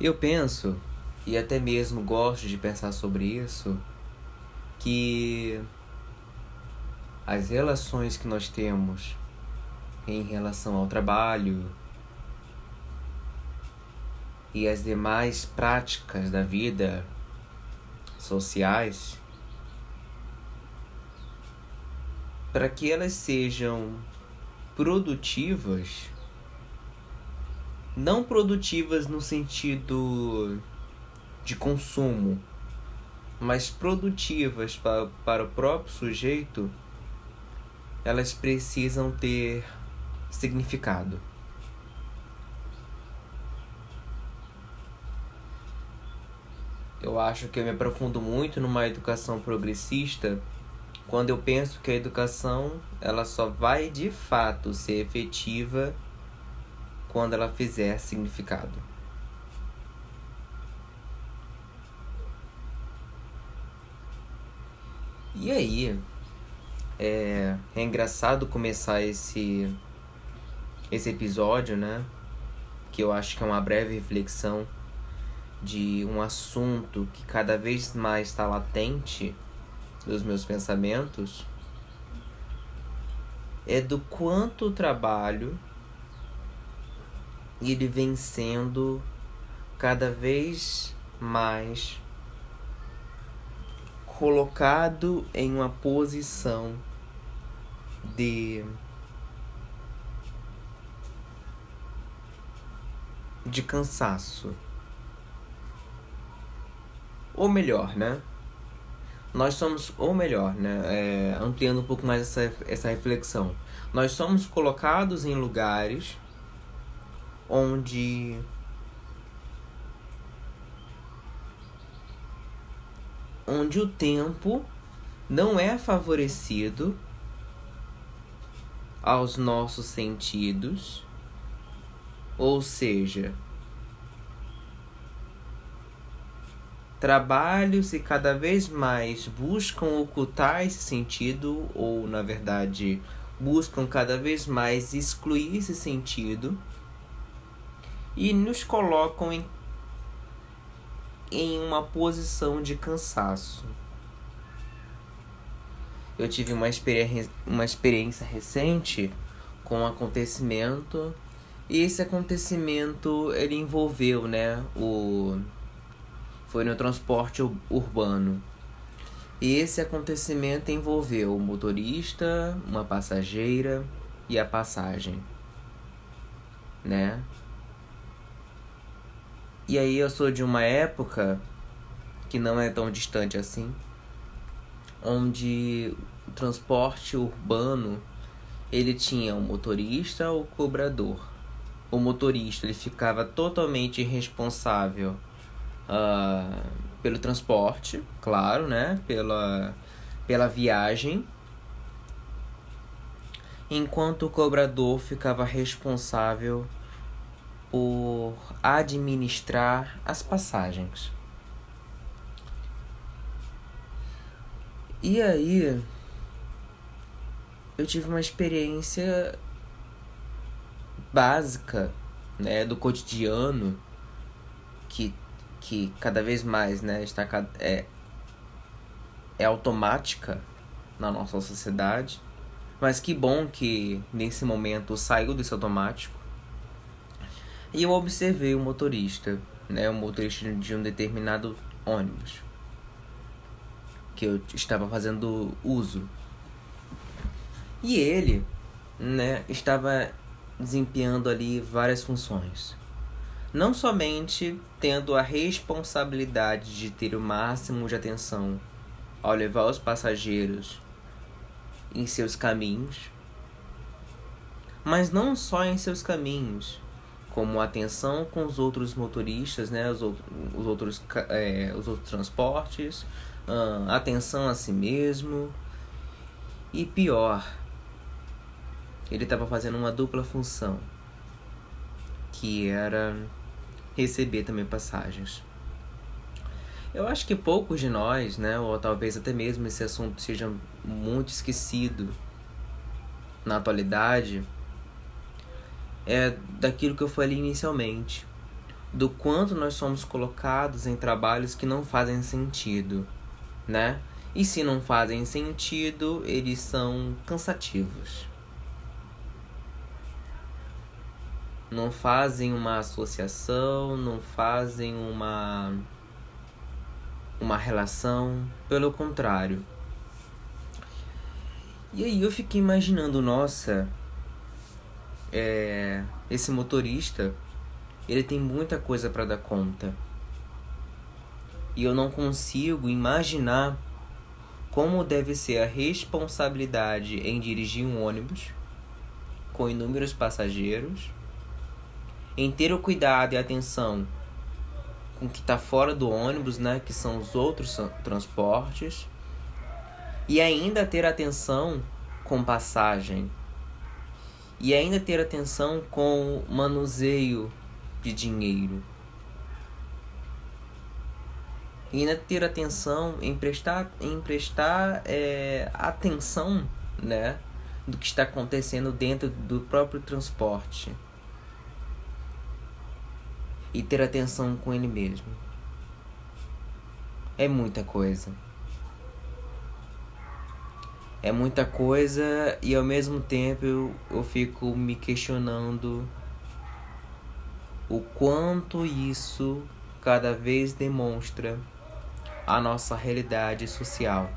Eu penso, e até mesmo gosto de pensar sobre isso, que as relações que nós temos em relação ao trabalho e as demais práticas da vida sociais, para que elas sejam produtivas, não produtivas no sentido de consumo, mas produtivas para, para o próprio sujeito, elas precisam ter significado. Eu acho que eu me aprofundo muito numa educação progressista quando eu penso que a educação ela só vai de fato ser efetiva quando ela fizer significado. E aí, é, é engraçado começar esse esse episódio, né? Que eu acho que é uma breve reflexão de um assunto que cada vez mais está latente dos meus pensamentos é do quanto o trabalho ele vem sendo cada vez mais colocado em uma posição de de cansaço. Ou melhor, né? Nós somos, ou melhor, né? É, ampliando um pouco mais essa, essa reflexão. Nós somos colocados em lugares onde onde o tempo não é favorecido aos nossos sentidos, ou seja, trabalhos e cada vez mais buscam ocultar esse sentido, ou na verdade, buscam cada vez mais excluir esse sentido e nos colocam em, em uma posição de cansaço. Eu tive uma experiência, uma experiência recente com um acontecimento e esse acontecimento ele envolveu, né, o foi no transporte urbano. E esse acontecimento envolveu o motorista, uma passageira e a passagem, né? E aí eu sou de uma época que não é tão distante assim, onde o transporte urbano ele tinha o motorista ou o cobrador. O motorista ele ficava totalmente responsável uh, pelo transporte, claro, né? Pela, pela viagem. Enquanto o cobrador ficava responsável por administrar as passagens. E aí, eu tive uma experiência básica, né, do cotidiano que que cada vez mais né, está, é, é automática na nossa sociedade. Mas que bom que nesse momento saiu desse automático. E eu observei o motorista, né, o motorista de um determinado ônibus que eu estava fazendo uso. E ele, né, estava desempenhando ali várias funções não somente tendo a responsabilidade de ter o máximo de atenção ao levar os passageiros em seus caminhos, mas não só em seus caminhos, como atenção com os outros motoristas, né, os, outros, os, outros, é, os outros transportes, uh, atenção a si mesmo e pior, ele estava fazendo uma dupla função, que era receber também passagens. Eu acho que poucos de nós, né, ou talvez até mesmo esse assunto seja muito esquecido na atualidade, é daquilo que eu falei inicialmente. do quanto nós somos colocados em trabalhos que não fazem sentido, né? E se não fazem sentido, eles são cansativos. Não fazem uma associação, não fazem uma uma relação, pelo contrário. E aí eu fiquei imaginando, nossa, é, esse motorista, ele tem muita coisa para dar conta. E eu não consigo imaginar como deve ser a responsabilidade em dirigir um ônibus com inúmeros passageiros, em ter o cuidado e atenção com o que está fora do ônibus, né, que são os outros transportes, e ainda ter atenção com passagem, e ainda ter atenção com manuseio de dinheiro. E ainda ter atenção em prestar, em prestar é, atenção né, do que está acontecendo dentro do próprio transporte e ter atenção com ele mesmo. É muita coisa. É muita coisa e ao mesmo tempo eu, eu fico me questionando o quanto isso cada vez demonstra a nossa realidade social.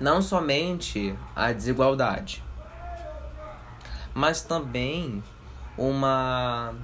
Não somente a desigualdade, mas também uma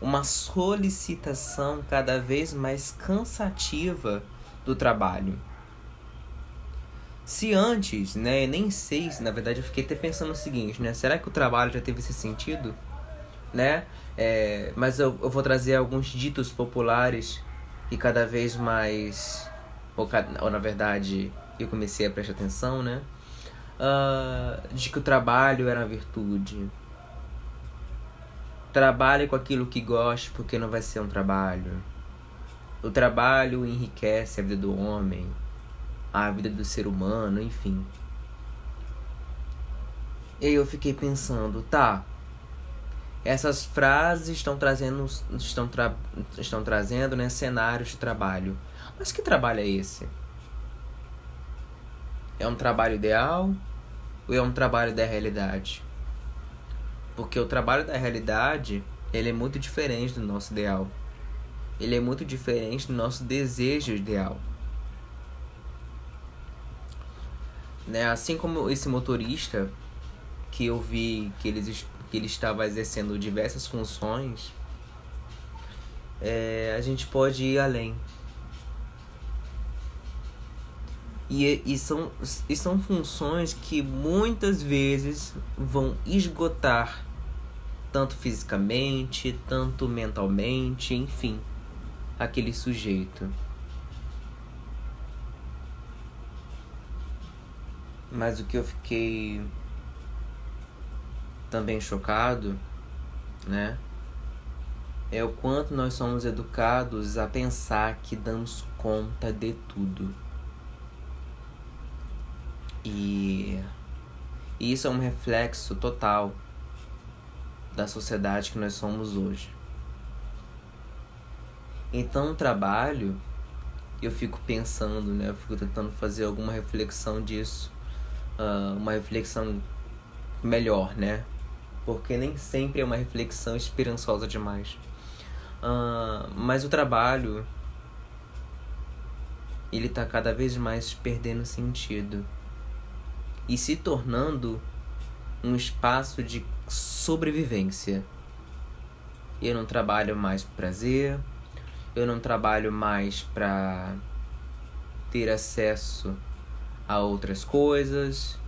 uma solicitação cada vez mais cansativa do trabalho. Se antes, né, nem sei, na verdade eu fiquei até pensando o seguinte, né, será que o trabalho já teve esse sentido, né? É, mas eu, eu vou trazer alguns ditos populares e cada vez mais, ou, ou na verdade eu comecei a prestar atenção, né? Uh, de que o trabalho era uma virtude, Trabalhe com aquilo que goste, porque não vai ser um trabalho. O trabalho enriquece a vida do homem, a vida do ser humano, enfim. E aí eu fiquei pensando, tá. Essas frases estão trazendo estão, tra, estão trazendo, né, cenários de trabalho. Mas que trabalho é esse? É um trabalho ideal ou é um trabalho da realidade? Porque o trabalho da realidade, ele é muito diferente do nosso ideal. Ele é muito diferente do nosso desejo ideal. Né? Assim como esse motorista que eu vi que, eles, que ele estava exercendo diversas funções, é, a gente pode ir além. E, e, são, e são funções que muitas vezes vão esgotar, tanto fisicamente, tanto mentalmente, enfim, aquele sujeito. Mas o que eu fiquei também chocado, né? É o quanto nós somos educados a pensar que damos conta de tudo. E, isso é um reflexo total da sociedade que nós somos hoje. Então, o trabalho, eu fico pensando, né? Eu fico tentando fazer alguma reflexão disso, uh, uma reflexão melhor, né? Porque nem sempre é uma reflexão esperançosa demais. Uh, mas o trabalho, ele tá cada vez mais perdendo sentido e se tornando um espaço de sobrevivência. Eu não trabalho mais por prazer, eu não trabalho mais para ter acesso a outras coisas,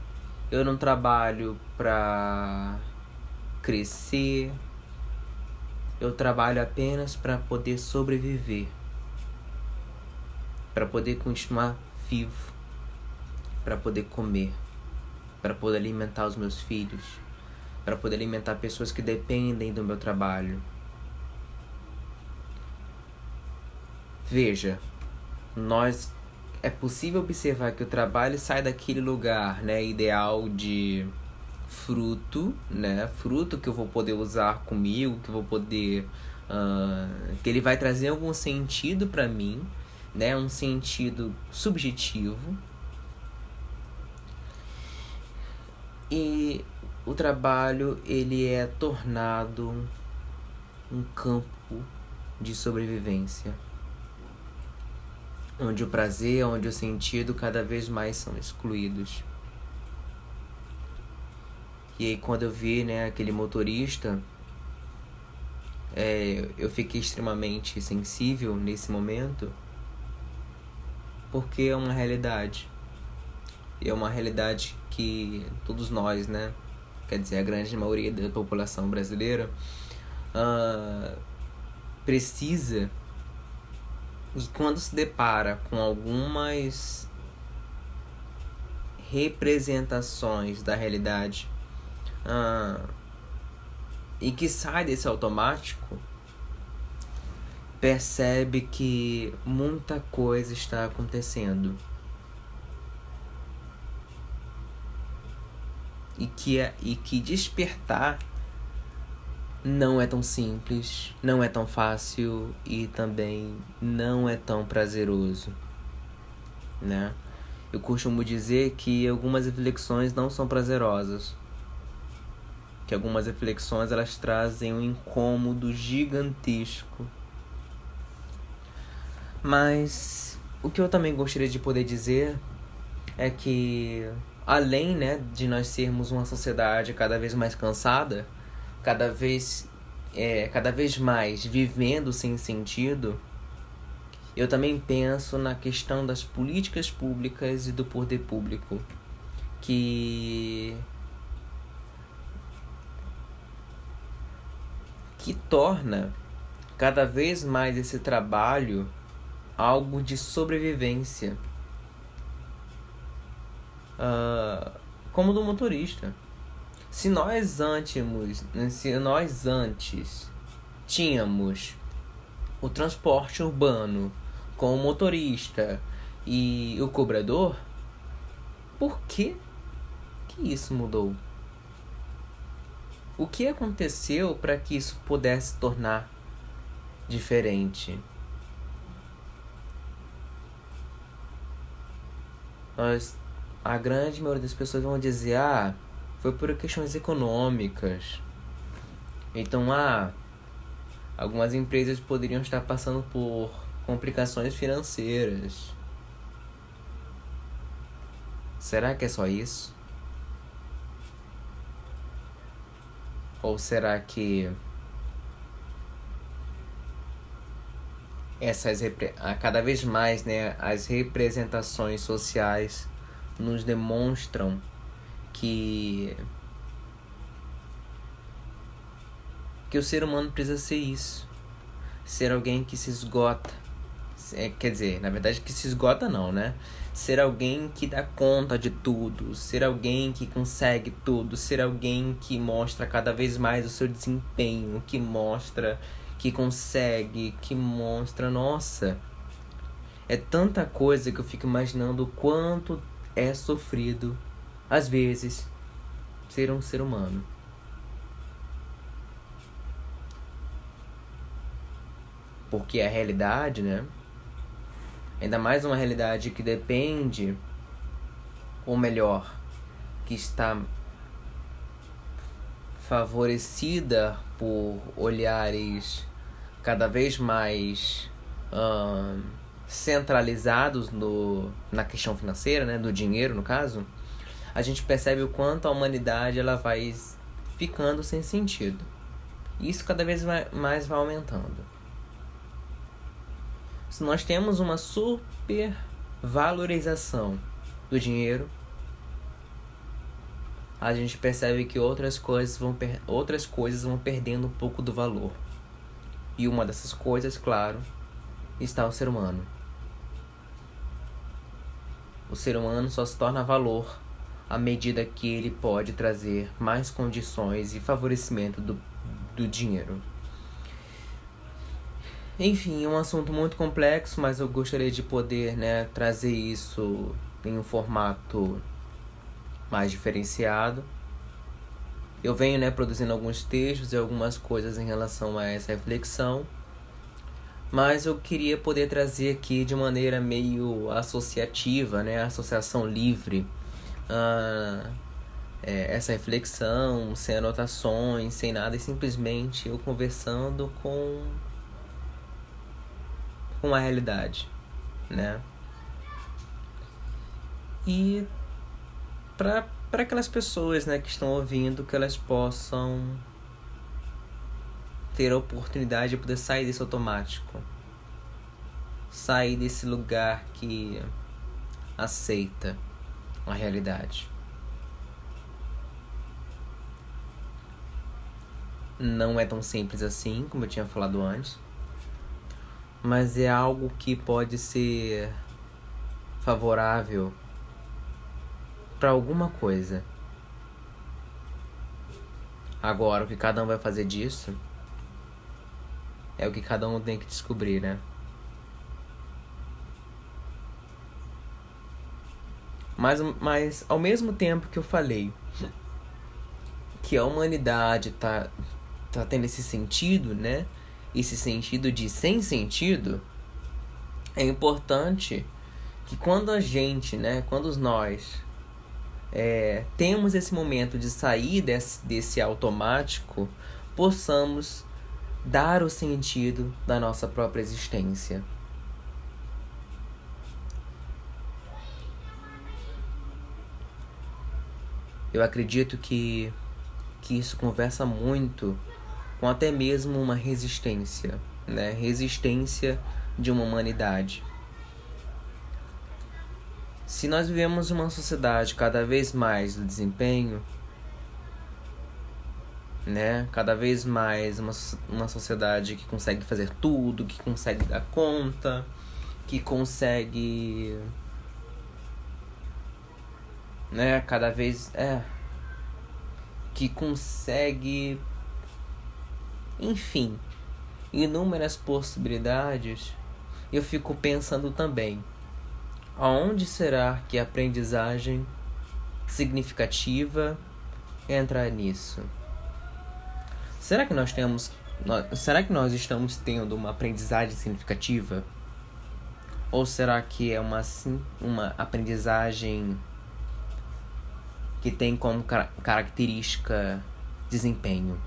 eu não trabalho para crescer, eu trabalho apenas para poder sobreviver, para poder continuar vivo, para poder comer. Para poder alimentar os meus filhos, para poder alimentar pessoas que dependem do meu trabalho. Veja, nós é possível observar que o trabalho sai daquele lugar, né, ideal de fruto, né? Fruto que eu vou poder usar comigo, que eu vou poder. Uh, que ele vai trazer algum sentido para mim, né? Um sentido subjetivo. E o trabalho ele é tornado um campo de sobrevivência onde o prazer, onde o sentido cada vez mais são excluídos. E aí quando eu vi, né, aquele motorista, é, eu fiquei extremamente sensível nesse momento, porque é uma realidade. E é uma realidade que todos nós, né, quer dizer, a grande maioria da população brasileira, uh, precisa quando se depara com algumas representações da realidade ah, e que sai desse automático, percebe que muita coisa está acontecendo. E que, é, e que despertar não é tão simples, não é tão fácil e também não é tão prazeroso, né? Eu costumo dizer que algumas reflexões não são prazerosas, que algumas reflexões elas trazem um incômodo gigantesco. Mas o que eu também gostaria de poder dizer é que além, né, de nós sermos uma sociedade cada vez mais cansada, cada vez é, cada vez mais vivendo sem sentido, eu também penso na questão das políticas públicas e do poder público, que que torna cada vez mais esse trabalho algo de sobrevivência, uh, como do motorista. Se nós antes, se nós antes tínhamos o transporte urbano com o motorista e o cobrador, por que que isso mudou? O que aconteceu para que isso pudesse tornar diferente? Nós, a grande maioria das pessoas vão dizer: ah, foi por questões econômicas. Então, ah, algumas empresas poderiam estar passando por complicações financeiras. Será que é só isso? Ou será que essas cada vez mais, né, as representações sociais nos demonstram que que o ser humano precisa ser isso, ser alguém que se esgota, é, quer dizer, na verdade que se esgota não, né? Ser alguém que dá conta de tudo, ser alguém que consegue tudo, ser alguém que mostra cada vez mais o seu desempenho, que mostra que consegue, que mostra, nossa, é tanta coisa que eu fico imaginando o quanto é sofrido às vezes, ser um ser humano. Porque a realidade, né? Ainda mais uma realidade que depende, ou melhor, que está favorecida por olhares cada vez mais hum, centralizados no, na questão financeira, né, do dinheiro no caso, a gente percebe o quanto a humanidade ela vai ficando sem sentido. Isso cada vez mais vai aumentando. Se nós temos uma super valorização do dinheiro, a gente percebe que outras coisas vão outras coisas vão perdendo um pouco do valor. E uma dessas coisas, claro, está o ser humano. O ser humano só se torna valor à medida que ele pode trazer mais condições e favorecimento do, do dinheiro. Enfim, é um assunto muito complexo, mas eu gostaria de poder né, trazer isso em um formato mais diferenciado. Eu venho né, produzindo alguns textos e algumas coisas em relação a essa reflexão, mas eu queria poder trazer aqui de maneira meio associativa, né, associação livre, é, essa reflexão, sem anotações, sem nada, e simplesmente eu conversando com, com a realidade, né? E para aquelas pessoas né, que estão ouvindo, que elas possam ter a oportunidade de poder sair desse automático. Sair desse lugar que aceita a realidade. Não é tão simples assim, como eu tinha falado antes, mas é algo que pode ser favorável para alguma coisa. Agora, o que cada um vai fazer disso é o que cada um tem que descobrir, né? Mas, mas ao mesmo tempo que eu falei que a humanidade tá, tá tendo esse sentido, né? Esse sentido de sem sentido, é importante que quando a gente, né? Quando nós é, temos esse momento de sair desse, desse automático, possamos dar o sentido da nossa própria existência. Eu acredito que, que isso conversa muito com até mesmo uma resistência, né? Resistência de uma humanidade. Se nós vivemos uma sociedade cada vez mais do desempenho, né? Cada vez mais uma, uma sociedade que consegue fazer tudo, que consegue dar conta, que consegue né, cada vez é que consegue enfim, inúmeras possibilidades. Eu fico pensando também Aonde será que a aprendizagem significativa entra nisso? Será que nós temos será que nós estamos tendo uma aprendizagem significativa? Ou será que é uma uma aprendizagem que tem como característica desempenho?